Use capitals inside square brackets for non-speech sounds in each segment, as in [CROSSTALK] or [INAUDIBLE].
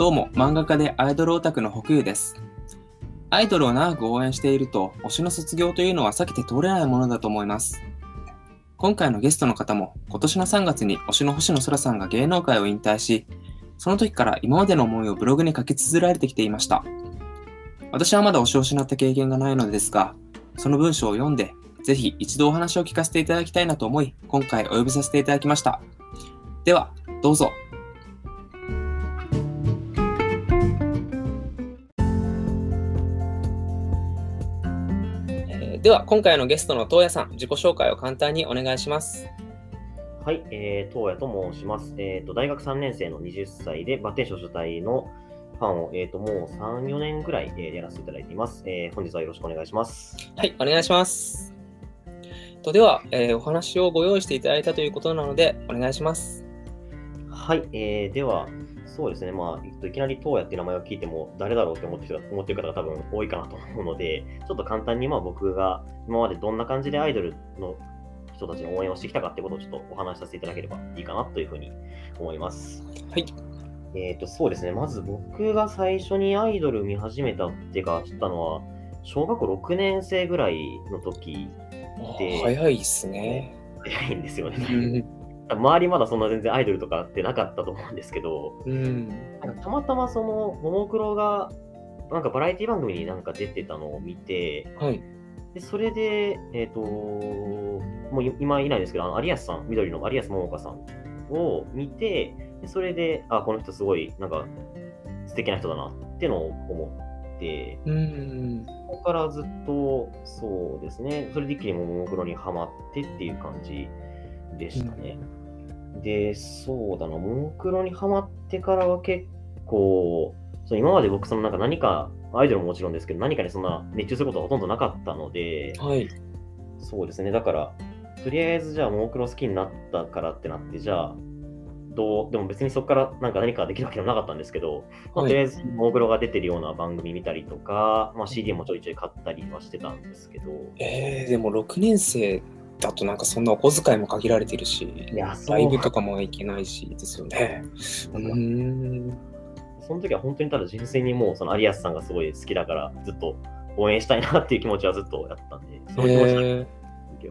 どうも、漫画家でアイドルオタクの北優です。アイドルを長く応援していると、推しの卒業というのは避けて通れないものだと思います。今回のゲストの方も、今年の3月に推しの星野空さんが芸能界を引退し、その時から今までの思いをブログに書き綴られてきていました。私はまだ推しを失った経験がないのですが、その文章を読んで、ぜひ一度お話を聞かせていただきたいなと思い、今回お呼びさせていただきました。では、どうぞ。では、今回のゲストの東野さん、自己紹介を簡単にお願いします。はい、えー、東野と申します。えーと、大学3年生の20歳で、バッテン少女隊のファンを、えーと、もう3、4年ぐらい、えーやらせていただいています。えー本日はよろしくお願いします。はい、お願いします。とでは、えーお話をご用意していただいたということなので、お願いします。はい、えー、では、そうですね、まあ、えっと、いきなり東野っていう名前を聞いても、誰だろうって思ってる思ってる方が多分多いかなと思うので、ちょっと簡単に、まあ、僕が今までどんな感じでアイドルの人たちの応援をしてきたかってことをちょっとお話しさせていただければいいかなというふうに思います。はい。えっ、と、そうですね。まず僕が最初にアイドル見始めたっていうか、知ったのは、小学校6年生ぐらいの時で早いですね。早いんですようね。ん。周りまだそんな全然アイドルとかってなかったと思うんですけど、うん。たまたまその、ももクロが、なんかバラエティ番組になんか出てたのを見て、はい。でそれで、えっ、と、もうい今いないですけど、あの有安さん、緑の有安桃香さんを見て、でそれで、あ、この人すごい、なんか、素敵な人だなってのを思って、うん。そこからずっと、そうですね、それで一気にももクロにハマってっていう感じでしたね。で、そうだな、ももクロにハマってからは結構、そう今まで僕、そのなんか何か、アイドルももちろんですけど、何かにそんな熱中することはほとんどなかったので、はい。そうですね。だから、とりあえずじゃあ、ももクロ好きになったからってなって、じゃあ、どう、でも別にそこからなんか何かできるわけでもなかったんですけど、とりあえず、ももクロが出てるような番組見たりとか、まあ、CD もちょいちょい買ったりはしてたんですけど、えー、でも6年生だとなんかそんなお小遣いも限られてるし、ライブとかも行けないしですよね。うん。その時は本当にただ純粋にもう、その有安さんがすごい好きだから、ずっと応援したいなっていう気持ちはずっとやったんで、その気持ち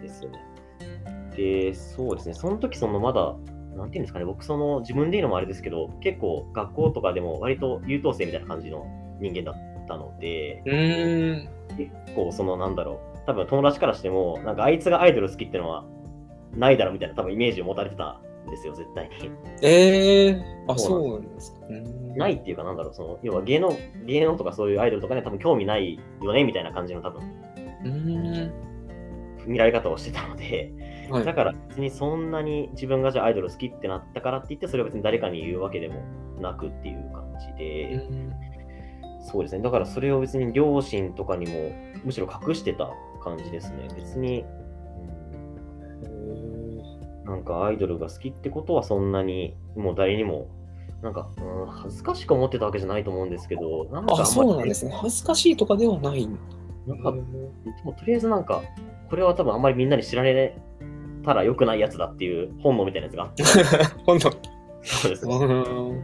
ですよね。で、そうですね、その時そのまだ、なんていうんですかね、僕その自分で言うのもあれですけど、結構学校とかでも割と優等生みたいな感じの人間だったので、うん。結構そのなんだろう、多分友達からしても、なんかあいつがアイドル好きってのはないだろうみたいな多分イメージを持たれてたんですよ、絶対に。えー、あ、そそうなんですか。うんないっていうかなんだろう、その要は芸能、芸能とかそういうアイドルとかには多分興味ないよねみたいな感じの多分うん。見られ方をしてたので、はいだから別にそんなに自分がじゃあアイドル好きってなったからって言ってそれを別に誰かに言うわけでもなくっていう感じうで、んそうですね。だからそれを別に両親とかにもむしろ隠してた感じですね。別に、うんなんかアイドルが好きってことはそんなにもう誰にもなんか、うん、恥ずかしく思ってたわけじゃないと思うんですけど、なんかあんまあ、りそうなんですね。恥ずかしいとかではない。なんか、でもとりあえずなんか、これは多分あんまりみんなに知られたら良くないやつだっていう本能みたいなやつがあって、[LAUGHS] 今度。そうですね。うん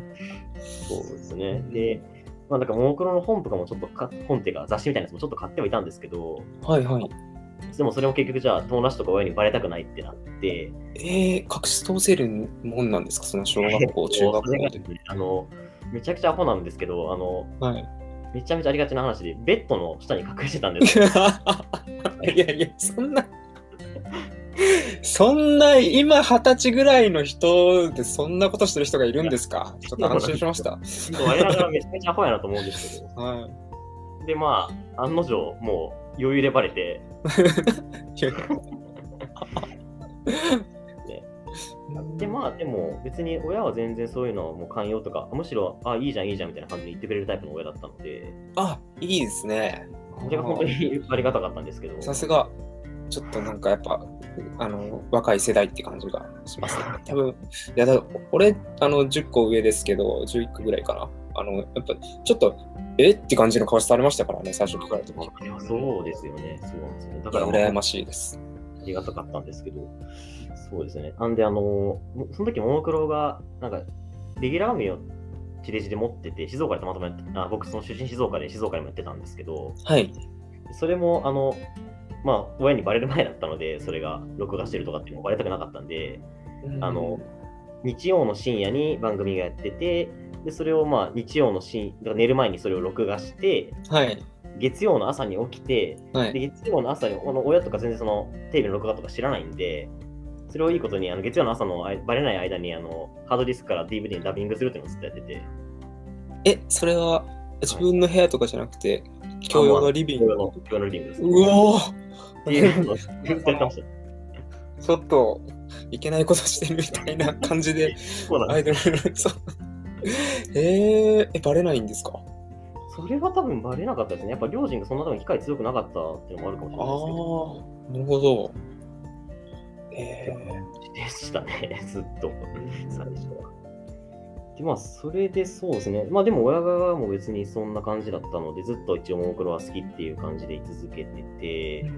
そうですね。で、まあ、なんか、モノクロの本とかもちょっとか、本っていうか雑誌みたいなやつもちょっと買ってはいたんですけど、はいはい。でもそれも結局じゃあ、友達とか親にバレたくないってなって、えー、隠し通せるもんなんですか？その小学校、中学校で。あの、めちゃくちゃアホなんですけど、あの、はい。めちゃめちゃありがちな話で、ベッドの下に隠してたんです [LAUGHS] いやいや、そんな、そんな、今二十歳ぐらいの人でそんなことしてる人がいるんですか？ちょっと安心しました。我ながらめちゃめちゃアホやなと思うんですけど、はい。で、まあ、案の定、もう余裕でバレて、[LAUGHS] で、まあ、でも別に親は全然そういうのはもう寛容とか、むしろ、あ、いいじゃん、いいじゃんみたいな感じで言ってくれるタイプの親だったので、あ、いいですね。それが本当にありがたかったんですけど、さすが、ちょっとなんかやっぱ、あの、若い世代って感じがしますね。多分、いやだ、俺、あの、10個上ですけど、11個ぐらいかな。あの、やっぱ、ちょっと、え？って感じの顔されましたからね、最初聞かれた時。そうですよね、そうなんですよね。だから、まあ羨ましいです。ありがたかったんですけど、そうですね。なんで、あの、その時、ももクロが、なんか、レギュラー番組を地デジで持ってて、静岡でたまたまやってあ僕、その出身静岡で静岡でもやってたんですけど、はい。それも、あの、まあ、親にバレる前だったので、それが録画してるとかっていうのもバレたくなかったんで、あの、日曜の深夜に番組がやってて、でそれをまあ日曜の深寝る前にそれを録画して、はい。月曜の朝に起きて、ではい。月曜の朝にこの親とか全然そのテレビの録画とか知らないんで、それをいいことにあの月曜の朝のバレない間にあのハードディスクから DVD にダビングするっていうのをずっとやってて、え、それは自分の部屋とかじゃなくて、共用のリビング？の共用のリビングです。うおちょっといけないことしてるみたいな感じで、アイドルの、そう。えー、え、バレないんですか？す。それは多分バレなかったですね。やっぱ両親がそんな多分機会強くなかったっていうのもあるかもしれああないですけど。ー、なるほど。えでしたね、[LAUGHS] ずっと、最初は。で、まあ、それでそうですね。まあ、でも親側も別にそんな感じだったので、ずっと一応、ももクロは好きっていう感じで居続けてて。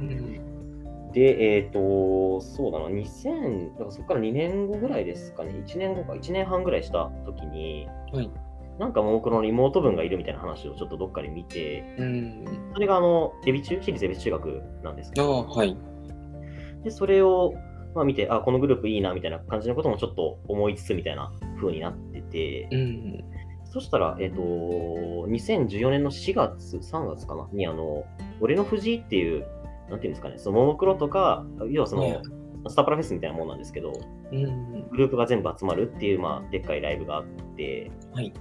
で、えっ、と、そうだな、2000、だからそこから2年後ぐらいですかね、1年後か、1年半ぐらいした時に、はい。なんかももクロの妹分がいるみたいな話をちょっとどっかで見て、うん。それがあの、エビ中、私立エビ中学なんですけあど、あ、はい。で、それを、まあ、見て、あ、このグループいいなみたいな感じのこともちょっと思いつつみたいな風になってて、うん。そしたら、えっ、と、2014年の4月、3月かな？に、あの、俺の藤井っていう、なんていうんですかね、そのももクロとか、要はその、はいスタープラフェスみたいなもんなんですけど、うん。グループが全部集まるっていう、まあ、でっかいライブがあって、はい。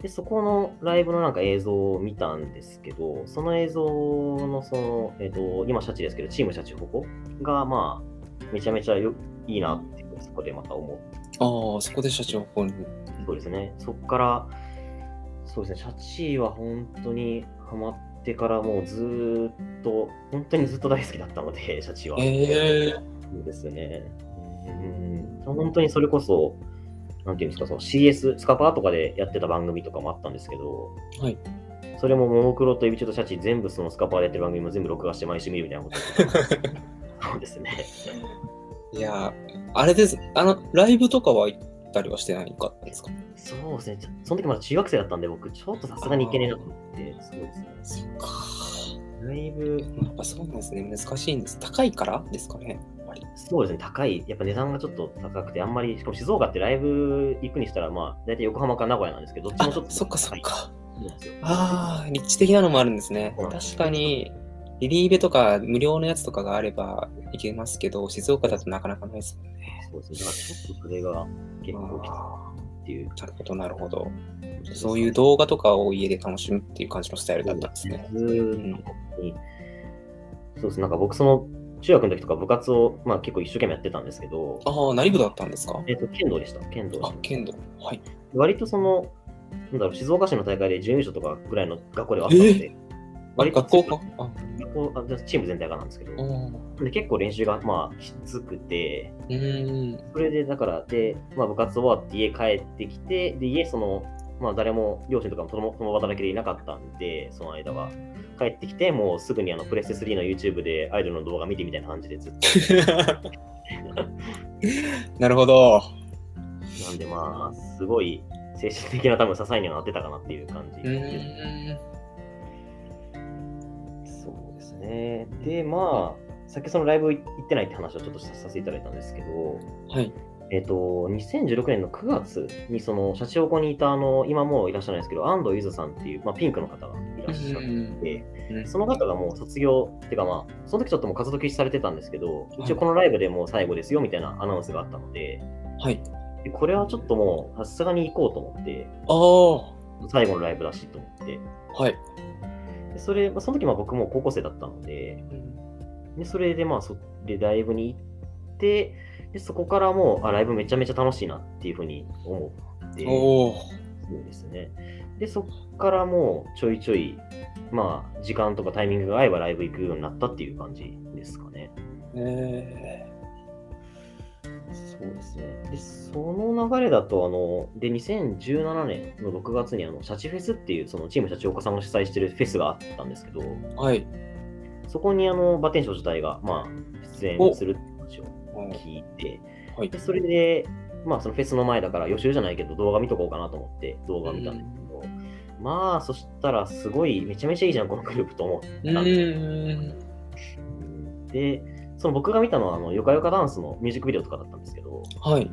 で、そこのライブのなんか映像を見たんですけど、その映像のその、えっ、と、今シャチですけど、チームシャチホコが、まあ、めちゃめちゃよいいなって、そこでまた思って、ああ、そこで社長本に。そうですね、そこから、そうですね、シャチは本当にハマってからもうずーっと、本当にずっと大好きだったので、[LAUGHS] シャチは。ええそうですね。うん、本当にそれこそ、なんていうんですか、その CS、スカパーとかでやってた番組とかもあったんですけど、はい。それもももクロとエビチュとシャチ全部そのスカパーでやってる番組も全部録画して毎週見るみたいなこと [LAUGHS] そうですね。いや、あれです。あの、ライブとかは行ったりはしてないかったんですか？そうですね。その時まだ中学生だったんで、僕、ちょっとさすがにいけねえなと思って、そうですね。そっか。ライブ、やっぱそうなんですね。難しいんです。高いからですかね。そうですね、高い。やっぱ値段がちょっと高くて、あんまり、しかも静岡ってライブ行くにしたら、まあ、大体横浜か名古屋なんですけど、どっちあもちょっと。そっかそっか。ああ、立地的なのもあるんですね。確かに、リリーベとか無料のやつとかがあれば行けますけど、静岡だとなかなかないですもんね。そうですね。だからちょっとそれが結構きつっていう。ーなるほど、なるほど。そういう動画とかを家で楽しむっていう感じのスタイルだったんですね。そうです。なんか僕、その中学の時とか部活を、まあ、結構一生懸命やってたんですけど、ああ、何部だったんですか？えっ、と、剣道でした。剣道あた、剣道。はい。割とその、なんだろう、静岡市の大会で準優勝とかぐらいの学校ではあったので、あ割と学校か？あ学校あチーム全体がなんですけど、で結構練習がまあきつくて。それでだから、で、まあ、部活終わって家帰ってきて、で、家その、まあ、誰も、両親とかも共共働きでいなかったんで、その間は。帰ってきて、もうすぐにあのプレステ3の YouTube でアイドルの動画見てみたいな感じでずっと。[LAUGHS] なるほど。なんでまあ、すごい精神的な多分支えにはなってたかなっていう感じ。ね。で、まあ、さっきそのライブ行ってないって話をちょっとさせていただいたんですけど、はい。えっ、と、2016年の9月に、その、シャチホコにいた、あの、今もういらっしゃらないですけど、安藤ゆずさんっていう、まあ、ピンクの方がいらっしゃって、うんその方がもう卒業っていうかまあ、その時ちょっともう活動休止されてたんですけど、一応このライブでもう最後ですよみたいなアナウンスがあったので、はい。でこれはちょっともうさすがに行こうと思って、ああ。最後のライブだしと思って、はい。でそれ、まあ、その時まあ僕も高校生だったので、でそれでまあそでライブに行って、でそこからもうあライブめちゃめちゃ楽しいなっていうふうに思って。そうですね。で、そこからもうちょいちょい、まあ、時間とかタイミングが合えばライブ行くようになったっていう感じですかね。えそうですね。で、その流れだと、あの、で、2017年の6月に、あの、シャチフェスっていう、そのチームシャチオカさんが主催してるフェスがあったんですけど、ー、はい。そこに、あの、バテンション自体が、まあ、出演するって話を聞いて、はいで、それで、まあそのフェスの前だから予習じゃないけど動画見とこうかなと思って動画見たんですけど、まあそしたらすごいめちゃめちゃいいじゃんこのグループと思ったんですようん。で、その僕が見たのはあのヨカヨカダンスのミュージックビデオとかだったんですけど、はい。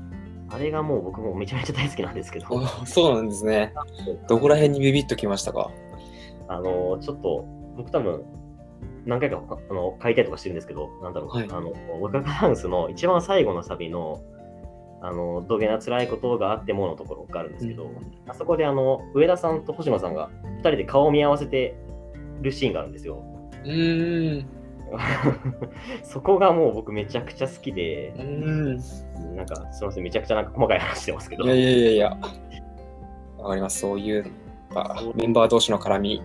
あれがもう僕もめちゃめちゃ大好きなんですけど、[LAUGHS] あそうなんですね。どこら辺にビビッときましたか？あのちょっと僕多分何回かあの書いたりとかしてるんですけど、なんだろう、はいあのヨカヨカダンスの一番最後のサビのあの土下な辛いことがあってものところがあるんですけど、うんあそこであの上田さんと星野さんが2人で顔を見合わせてるシーンがあるんですよ。うーん。[LAUGHS] そこがもう僕めちゃくちゃ好きでう、ん。なんかすみません、めちゃくちゃなんか細かい話してますけどい、やいやいやいや。わかります。そういう、あメンバー同士の絡み、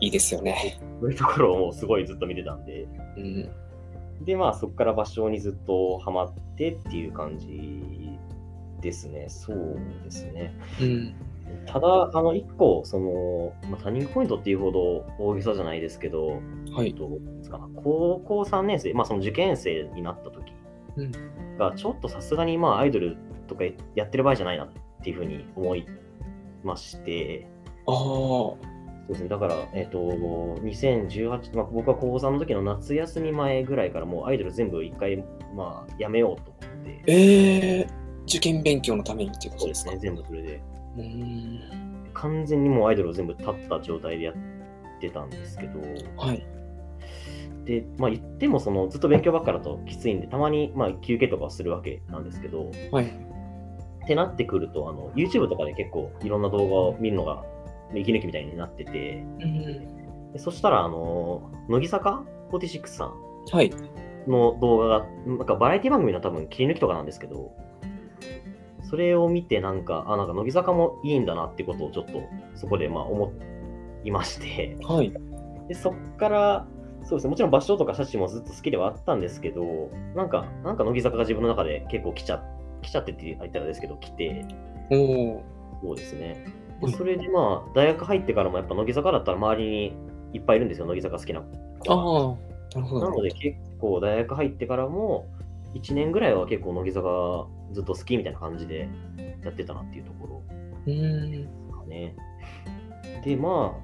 いいですよね。すそういうところをもうすごいずっと見てたんで、うん。で、まあそこから場所にずっとハマってっていう感じですね。そうですね。うん。ただ、あの、一個、その、まあ、ターニングポイントっていうほど大げさじゃないですけど、はい。えっとなんですか高校3年生、まあその受験生になった時うん。が、ちょっとさすがにまあアイドルとかやってる場合じゃないなっていうふうに思いまして、ああ。そうですね、だから、えっ、と、2018、まあ、僕は高3の時の夏休み前ぐらいからもうアイドル全部一回、まあ、やめようと思って、ええ受験勉強のためにっていうことですすね、全部それで。完全にもうアイドルを全部立った状態でやってたんですけど、はい。で、まあ言ってもそのずっと勉強ばっかだときついんで、たまにまあ休憩とかはするわけなんですけど、はい。ってなってくると、あの YouTube とかで結構いろんな動画を見るのが息抜きみたいになってて、うん。でそしたら、あの、乃木坂46さんはい。の動画が、なんかバラエティ番組の多分切り抜きとかなんですけど、それを見てなんか、あ、なんか乃木坂もいいんだなってことをちょっとそこでまあ思いまして、はい。でそっから、そうですね、もちろん場所とかシャチもずっと好きではあったんですけど、なんか、なんか乃木坂が自分の中で結構来ちゃ来ちゃってって言ったらですけど、来て、おお。そうですね。はいでそれでまあ、大学入ってからもやっぱ乃木坂だったら周りにいっぱいいるんですよ、乃木坂好きな子が。ああ。なるほど。なので結構大学入ってからも1年ぐらいは結構乃木坂ずっと好きみたいな感じでやってたなっていうところうーん。ですかね。でま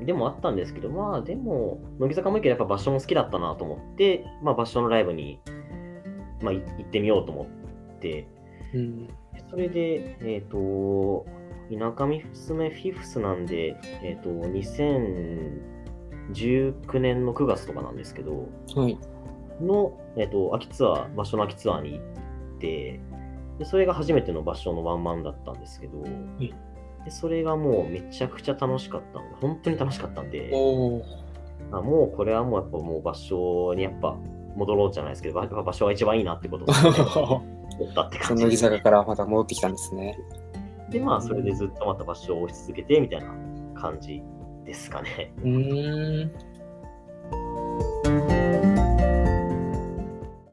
あでもあったんですけどまあでも乃木坂もいいけどやっぱ場所も好きだったなと思ってまあ場所のライブに、まあ、い行ってみようと思ってうん。それでえっ、と田舎娘フィフスなんでえっ、と2019年の9月とかなんですけどはい。の、えっと秋ツアー、場所の秋ツアーに行って、でそれが初めての場所のワンマンだったんですけど、いでそれがもうめちゃくちゃ楽しかったんで、本当に楽しかったんで。あもうこれはもうやっぱもう場所にやっぱ戻ろうじゃないですけど、場所が一番いいなってことを [LAUGHS] 思ったってそ感じですの乃木坂からまた戻ってきたんですね。で、まあそれでずっとまた場所を押し続けてみたいな感じですかね。うーん。